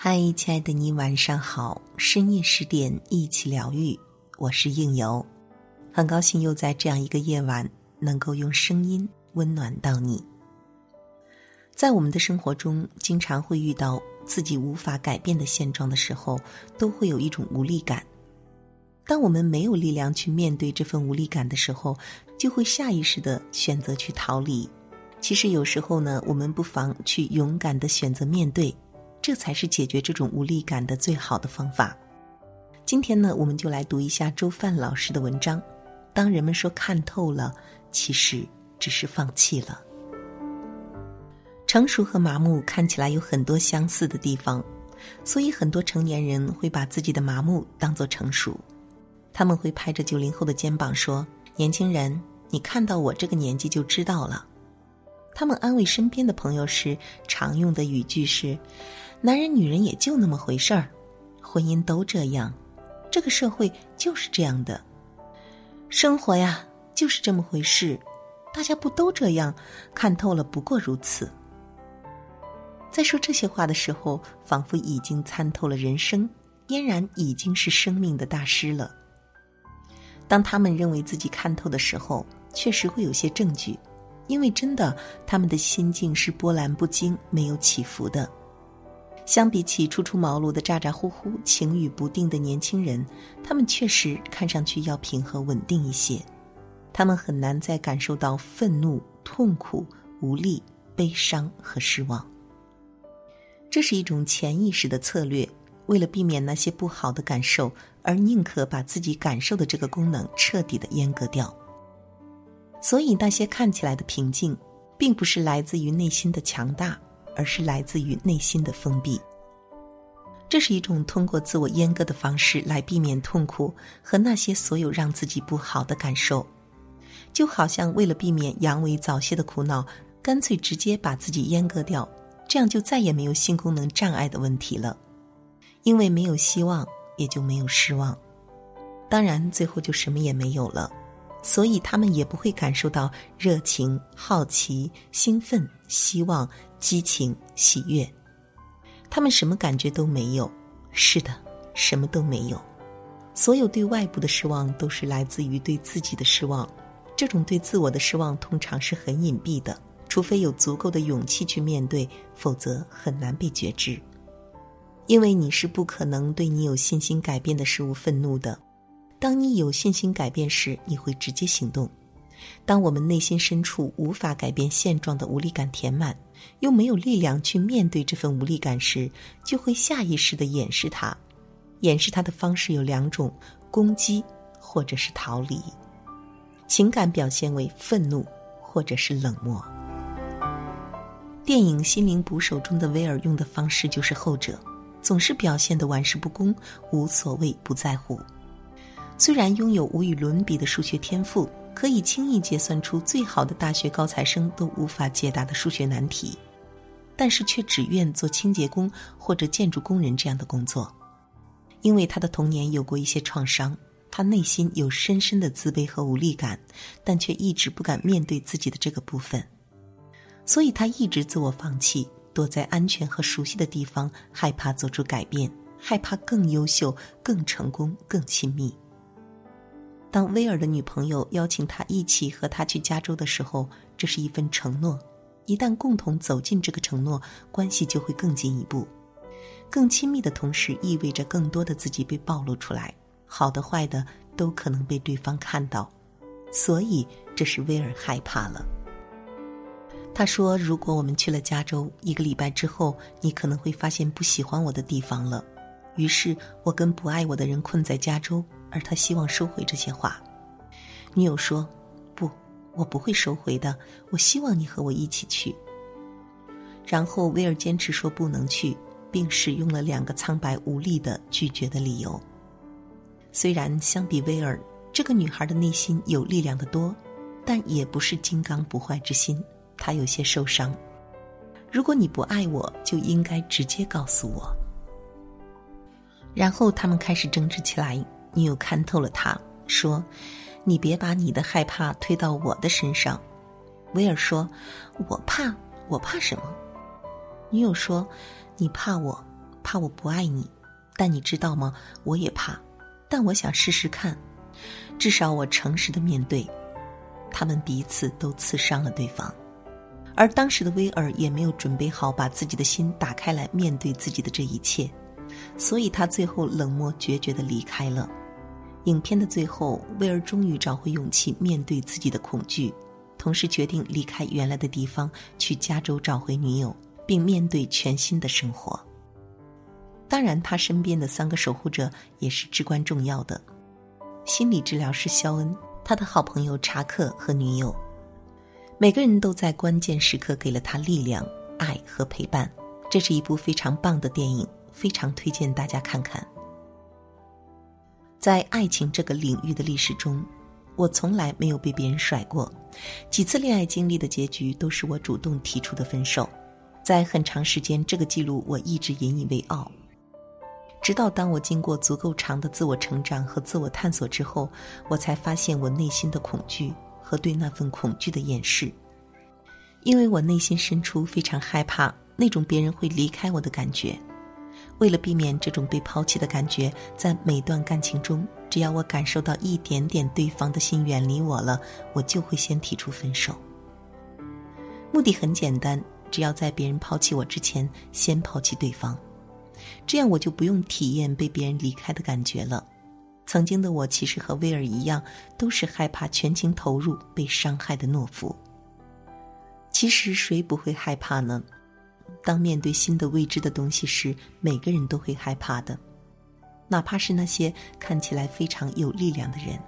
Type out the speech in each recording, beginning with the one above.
嗨，亲爱的你，晚上好！深夜十点，一起疗愈，我是应由，很高兴又在这样一个夜晚，能够用声音温暖到你。在我们的生活中，经常会遇到自己无法改变的现状的时候，都会有一种无力感。当我们没有力量去面对这份无力感的时候，就会下意识的选择去逃离。其实有时候呢，我们不妨去勇敢的选择面对。这才是解决这种无力感的最好的方法。今天呢，我们就来读一下周范老师的文章。当人们说看透了，其实只是放弃了。成熟和麻木看起来有很多相似的地方，所以很多成年人会把自己的麻木当作成熟。他们会拍着九零后的肩膀说：“年轻人，你看到我这个年纪就知道了。”他们安慰身边的朋友时常用的语句是。男人女人也就那么回事儿，婚姻都这样，这个社会就是这样的，生活呀就是这么回事，大家不都这样？看透了，不过如此。在说这些话的时候，仿佛已经参透了人生，嫣然已经是生命的大师了。当他们认为自己看透的时候，确实会有些证据，因为真的，他们的心境是波澜不惊、没有起伏的。相比起初出茅庐的咋咋呼呼、情语不定的年轻人，他们确实看上去要平和稳定一些。他们很难再感受到愤怒、痛苦、无力、悲伤和失望。这是一种潜意识的策略，为了避免那些不好的感受，而宁可把自己感受的这个功能彻底的阉割掉。所以，那些看起来的平静，并不是来自于内心的强大。而是来自于内心的封闭。这是一种通过自我阉割的方式来避免痛苦和那些所有让自己不好的感受，就好像为了避免阳痿早泄的苦恼，干脆直接把自己阉割掉，这样就再也没有性功能障碍的问题了。因为没有希望，也就没有失望，当然最后就什么也没有了。所以他们也不会感受到热情、好奇、兴奋、希望。激情、喜悦，他们什么感觉都没有。是的，什么都没有。所有对外部的失望，都是来自于对自己的失望。这种对自我的失望，通常是很隐蔽的，除非有足够的勇气去面对，否则很难被觉知。因为你是不可能对你有信心改变的事物愤怒的。当你有信心改变时，你会直接行动。当我们内心深处无法改变现状的无力感填满，又没有力量去面对这份无力感时，就会下意识的掩饰它。掩饰它的方式有两种：攻击或者是逃离。情感表现为愤怒或者是冷漠。电影《心灵捕手》中的威尔用的方式就是后者，总是表现的玩世不恭、无所谓、不在乎。虽然拥有无与伦比的数学天赋。可以轻易结算出最好的大学高材生都无法解答的数学难题，但是却只愿做清洁工或者建筑工人这样的工作，因为他的童年有过一些创伤，他内心有深深的自卑和无力感，但却一直不敢面对自己的这个部分，所以他一直自我放弃，躲在安全和熟悉的地方，害怕做出改变，害怕更优秀、更成功、更亲密。当威尔的女朋友邀请他一起和他去加州的时候，这是一份承诺。一旦共同走进这个承诺，关系就会更进一步、更亲密的同时，意味着更多的自己被暴露出来，好的坏的都可能被对方看到。所以，这是威尔害怕了。他说：“如果我们去了加州，一个礼拜之后，你可能会发现不喜欢我的地方了。于是我跟不爱我的人困在加州。”而他希望收回这些话，女友说：“不，我不会收回的。我希望你和我一起去。”然后威尔坚持说不能去，并使用了两个苍白无力的拒绝的理由。虽然相比威尔，这个女孩的内心有力量的多，但也不是金刚不坏之心。她有些受伤。如果你不爱我，就应该直接告诉我。然后他们开始争执起来。女友看透了他，说：“你别把你的害怕推到我的身上。”威尔说：“我怕，我怕什么？”女友说：“你怕我，怕我不爱你，但你知道吗？我也怕，但我想试试看，至少我诚实的面对。他们彼此都刺伤了对方，而当时的威尔也没有准备好把自己的心打开来面对自己的这一切，所以他最后冷漠决绝的离开了。影片的最后，威尔终于找回勇气面对自己的恐惧，同时决定离开原来的地方，去加州找回女友，并面对全新的生活。当然，他身边的三个守护者也是至关重要的。心理治疗师肖恩，他的好朋友查克和女友，每个人都在关键时刻给了他力量、爱和陪伴。这是一部非常棒的电影，非常推荐大家看看。在爱情这个领域的历史中，我从来没有被别人甩过，几次恋爱经历的结局都是我主动提出的分手。在很长时间，这个记录我一直引以为傲。直到当我经过足够长的自我成长和自我探索之后，我才发现我内心的恐惧和对那份恐惧的掩饰。因为我内心深处非常害怕那种别人会离开我的感觉。为了避免这种被抛弃的感觉，在每段感情中，只要我感受到一点点对方的心远离我了，我就会先提出分手。目的很简单，只要在别人抛弃我之前，先抛弃对方。这样我就不用体验被别人离开的感觉了。曾经的我其实和威尔一样，都是害怕全情投入被伤害的懦夫。其实谁不会害怕呢？当面对新的未知的东西时，每个人都会害怕的，哪怕是那些看起来非常有力量的人。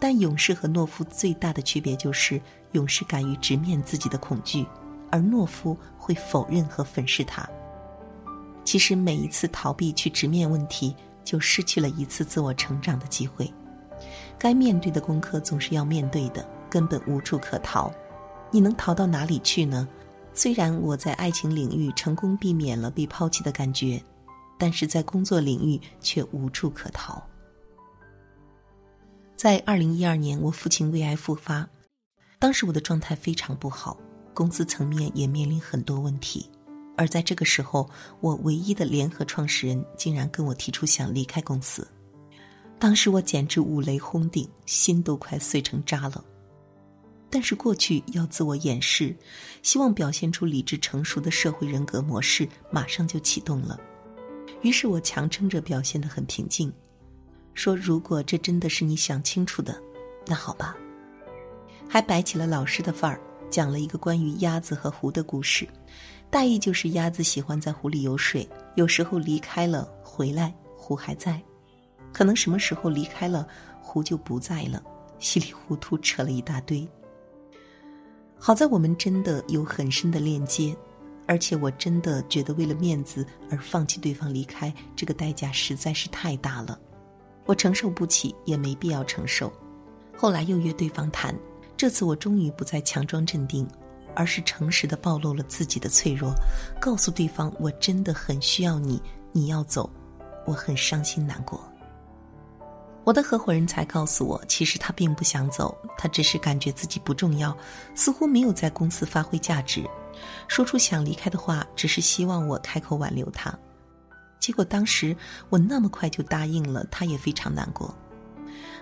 但勇士和懦夫最大的区别就是，勇士敢于直面自己的恐惧，而懦夫会否认和粉饰它。其实每一次逃避去直面问题，就失去了一次自我成长的机会。该面对的功课总是要面对的，根本无处可逃。你能逃到哪里去呢？虽然我在爱情领域成功避免了被抛弃的感觉，但是在工作领域却无处可逃。在二零一二年，我父亲胃癌复发，当时我的状态非常不好，公司层面也面临很多问题。而在这个时候，我唯一的联合创始人竟然跟我提出想离开公司，当时我简直五雷轰顶，心都快碎成渣了。但是过去要自我掩饰，希望表现出理智成熟的社会人格模式，马上就启动了。于是我强撑着表现得很平静，说：“如果这真的是你想清楚的，那好吧。”还摆起了老师的范儿，讲了一个关于鸭子和湖的故事。大意就是鸭子喜欢在湖里游水，有时候离开了回来，湖还在；可能什么时候离开了，湖就不在了。稀里糊涂扯了一大堆。好在我们真的有很深的链接，而且我真的觉得为了面子而放弃对方离开，这个代价实在是太大了，我承受不起，也没必要承受。后来又约对方谈，这次我终于不再强装镇定。而是诚实的暴露了自己的脆弱，告诉对方我真的很需要你，你要走，我很伤心难过。我的合伙人才告诉我，其实他并不想走，他只是感觉自己不重要，似乎没有在公司发挥价值，说出想离开的话，只是希望我开口挽留他。结果当时我那么快就答应了，他也非常难过。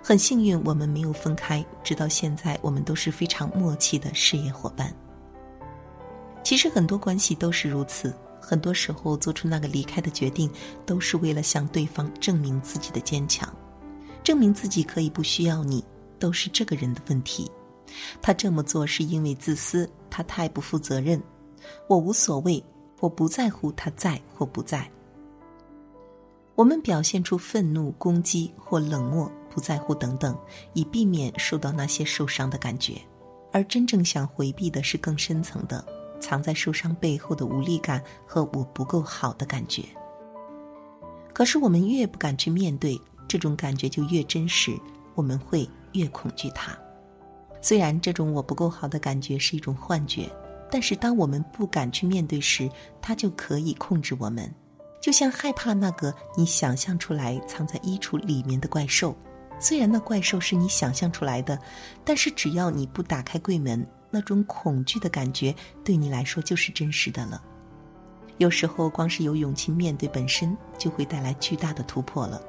很幸运我们没有分开，直到现在我们都是非常默契的事业伙伴。其实很多关系都是如此，很多时候做出那个离开的决定，都是为了向对方证明自己的坚强，证明自己可以不需要你，都是这个人的问题。他这么做是因为自私，他太不负责任。我无所谓，我不在乎他在或不在。我们表现出愤怒、攻击或冷漠、不在乎等等，以避免受到那些受伤的感觉，而真正想回避的是更深层的。藏在受伤背后的无力感和我不够好的感觉。可是我们越不敢去面对这种感觉，就越真实，我们会越恐惧它。虽然这种我不够好的感觉是一种幻觉，但是当我们不敢去面对时，它就可以控制我们。就像害怕那个你想象出来藏在衣橱里面的怪兽，虽然那怪兽是你想象出来的，但是只要你不打开柜门。那种恐惧的感觉对你来说就是真实的了。有时候，光是有勇气面对本身，就会带来巨大的突破了。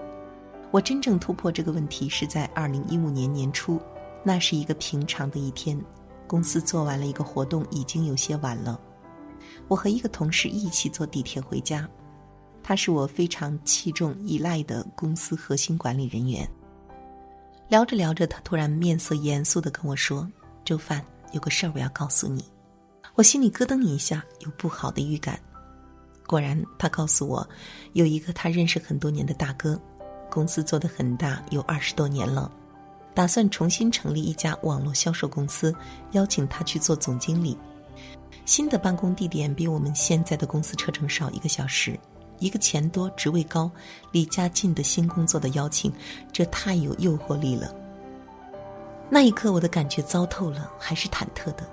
我真正突破这个问题是在二零一五年年初，那是一个平常的一天，公司做完了一个活动，已经有些晚了。我和一个同事一起坐地铁回家，他是我非常器重依赖的公司核心管理人员。聊着聊着，他突然面色严肃的跟我说：“周范，有个事儿我要告诉你。”我心里咯噔一下，有不好的预感。果然，他告诉我，有一个他认识很多年的大哥。公司做得很大，有二十多年了，打算重新成立一家网络销售公司，邀请他去做总经理。新的办公地点比我们现在的公司车程少一个小时，一个钱多、职位高、离家近的新工作的邀请，这太有诱惑力了。那一刻，我的感觉糟透了，还是忐忑的，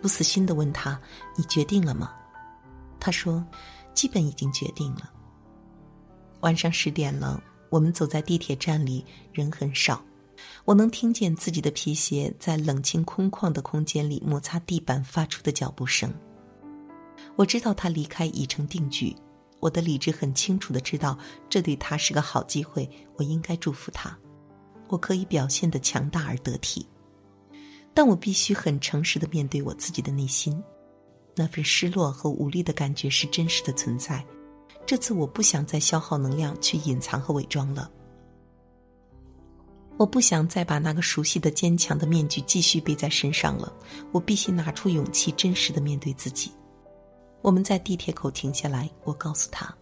不死心的问他：“你决定了吗？”他说：“基本已经决定了。”晚上十点了。我们走在地铁站里，人很少，我能听见自己的皮鞋在冷清空旷的空间里摩擦地板发出的脚步声。我知道他离开已成定局，我的理智很清楚的知道这对他是个好机会，我应该祝福他。我可以表现的强大而得体，但我必须很诚实的面对我自己的内心，那份失落和无力的感觉是真实的存在。这次我不想再消耗能量去隐藏和伪装了。我不想再把那个熟悉的坚强的面具继续背在身上了。我必须拿出勇气，真实的面对自己。我们在地铁口停下来，我告诉他：“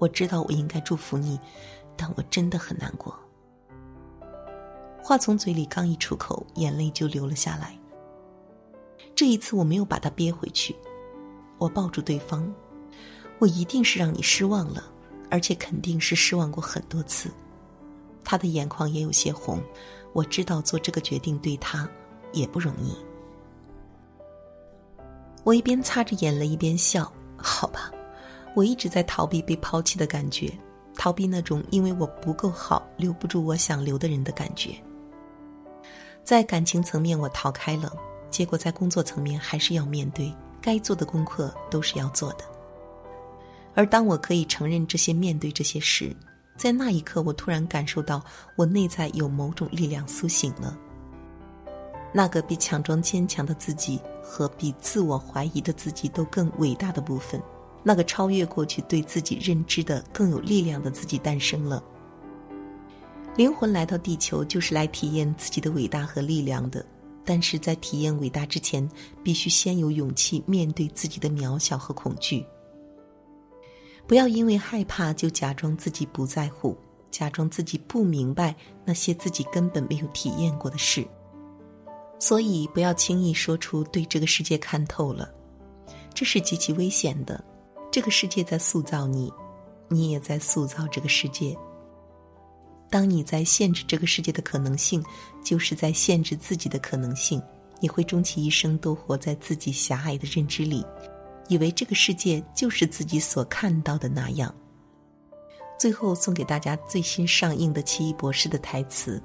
我知道我应该祝福你，但我真的很难过。”话从嘴里刚一出口，眼泪就流了下来。这一次我没有把它憋回去，我抱住对方。我一定是让你失望了，而且肯定是失望过很多次。他的眼眶也有些红，我知道做这个决定对他也不容易。我一边擦着眼泪一边笑，好吧，我一直在逃避被抛弃的感觉，逃避那种因为我不够好留不住我想留的人的感觉。在感情层面我逃开了，结果在工作层面还是要面对，该做的功课都是要做的。而当我可以承认这些、面对这些时，在那一刻，我突然感受到我内在有某种力量苏醒了。那个比强装坚强的自己和比自我怀疑的自己都更伟大的部分，那个超越过去对自己认知的更有力量的自己诞生了。灵魂来到地球就是来体验自己的伟大和力量的，但是在体验伟大之前，必须先有勇气面对自己的渺小和恐惧。不要因为害怕就假装自己不在乎，假装自己不明白那些自己根本没有体验过的事。所以，不要轻易说出对这个世界看透了，这是极其危险的。这个世界在塑造你，你也在塑造这个世界。当你在限制这个世界的可能性，就是在限制自己的可能性。你会终其一生都活在自己狭隘的认知里。以为这个世界就是自己所看到的那样。最后送给大家最新上映的《奇异博士》的台词，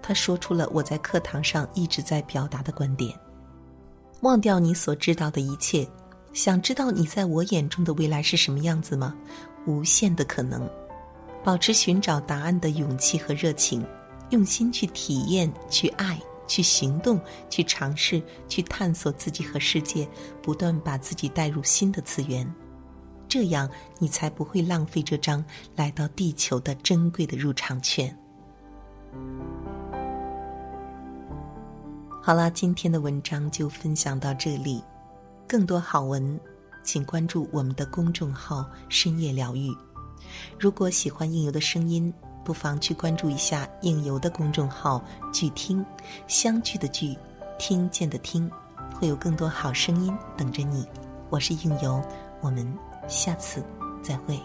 他说出了我在课堂上一直在表达的观点：忘掉你所知道的一切，想知道你在我眼中的未来是什么样子吗？无限的可能，保持寻找答案的勇气和热情，用心去体验，去爱。去行动，去尝试，去探索自己和世界，不断把自己带入新的次元，这样你才不会浪费这张来到地球的珍贵的入场券。好了，今天的文章就分享到这里，更多好文，请关注我们的公众号“深夜疗愈”。如果喜欢应由的声音。不妨去关注一下应由的公众号“聚听”，相聚的聚，听见的听，会有更多好声音等着你。我是应由，我们下次再会。